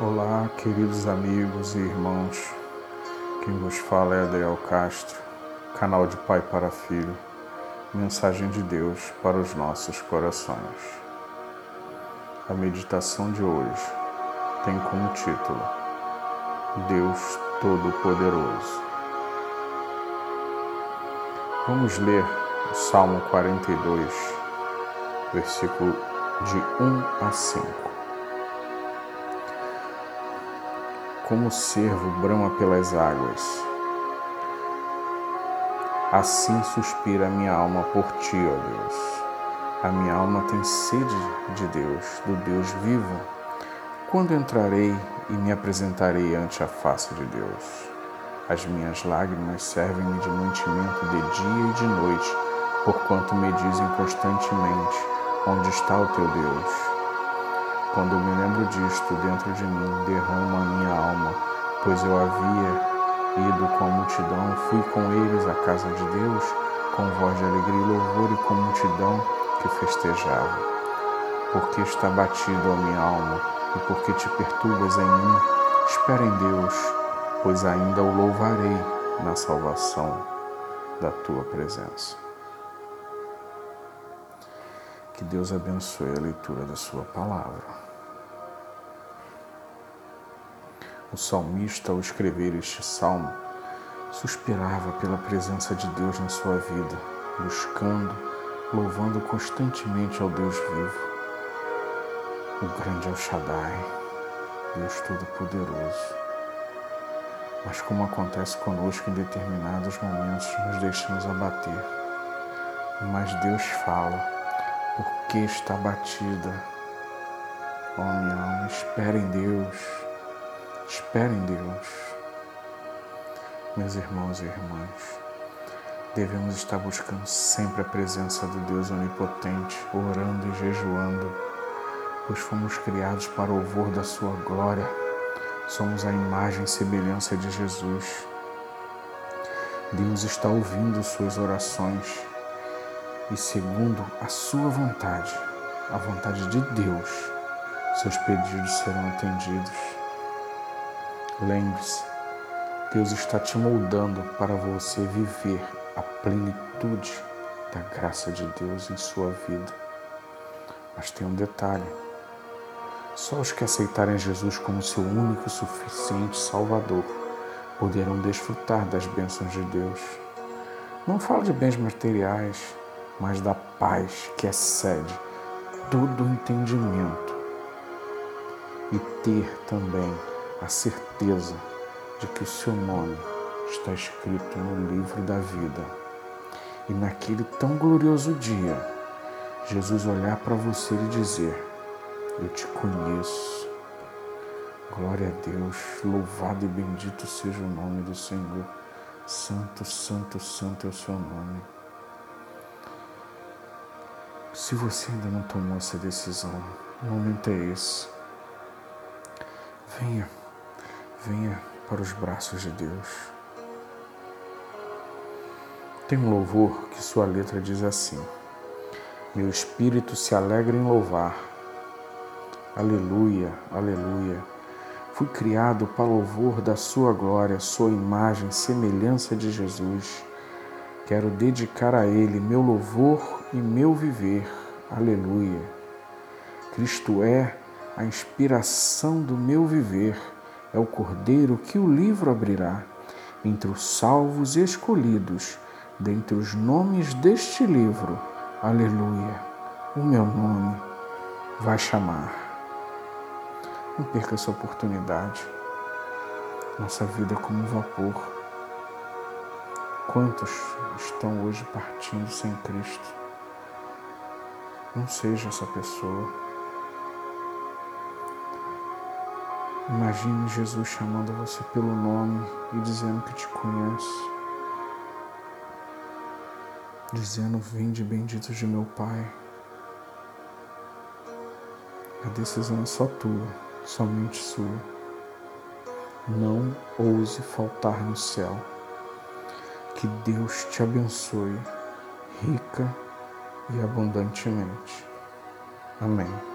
Olá, queridos amigos e irmãos. Quem vos fala é Adriel Castro, canal de Pai para Filho, mensagem de Deus para os nossos corações. A meditação de hoje tem como título Deus Todo-Poderoso. Vamos ler o Salmo 42, versículo de 1 a 5. Como o cervo brama pelas águas. Assim suspira a minha alma por ti, ó Deus. A minha alma tem sede de Deus, do Deus vivo. Quando entrarei e me apresentarei ante a face de Deus? As minhas lágrimas servem-me de mantimento de dia e de noite, porquanto me dizem constantemente: Onde está o teu Deus? Quando me lembro disto dentro de mim, derrama a minha alma, pois eu havia ido com a multidão, fui com eles à casa de Deus, com voz de alegria e louvor e com multidão que festejava. Porque está batido a minha alma e porque te perturbas em mim, espera em Deus, pois ainda o louvarei na salvação da tua presença. Que Deus abençoe a leitura da Sua palavra. O salmista, ao escrever este salmo, suspirava pela presença de Deus na sua vida, buscando, louvando constantemente ao Deus vivo, o grande El Shaddai, Deus Todo-Poderoso. Mas, como acontece conosco em determinados momentos, nos deixamos abater. Mas Deus fala, porque está batida. Ó oh, minha alma, espera em Deus Espere em Deus. Meus irmãos e irmãs, devemos estar buscando sempre a presença do Deus Onipotente, orando e jejuando, pois fomos criados para o louvor da Sua glória. Somos a imagem e semelhança de Jesus. Deus está ouvindo suas orações e, segundo a Sua vontade, a vontade de Deus, seus pedidos serão atendidos. Lembre-se, Deus está te moldando para você viver a plenitude da graça de Deus em sua vida. Mas tem um detalhe: só os que aceitarem Jesus como seu único e suficiente Salvador poderão desfrutar das bênçãos de Deus. Não falo de bens materiais, mas da paz que excede todo entendimento e ter também a certeza de que o seu nome está escrito no livro da vida. E naquele tão glorioso dia, Jesus olhar para você e dizer: Eu te conheço. Glória a Deus, louvado e bendito seja o nome do Senhor. Santo, santo, santo é o seu nome. Se você ainda não tomou essa decisão, o momento é esse. Venha venha para os braços de Deus. Tem um louvor que sua letra diz assim: Meu espírito se alegra em louvar. Aleluia, aleluia. Fui criado para louvor da sua glória, sua imagem, semelhança de Jesus. Quero dedicar a Ele meu louvor e meu viver. Aleluia. Cristo é a inspiração do meu viver é o cordeiro que o livro abrirá entre os salvos escolhidos, dentre os nomes deste livro. Aleluia. O meu nome vai chamar. Não perca essa oportunidade. Nossa vida é como um vapor. Quantos estão hoje partindo sem Cristo? Não seja essa pessoa. Imagine Jesus chamando você pelo nome e dizendo que te conhece. Dizendo: Vinde benditos de meu Pai. A decisão é só tua, somente sua. Não ouse faltar no céu. Que Deus te abençoe rica e abundantemente. Amém.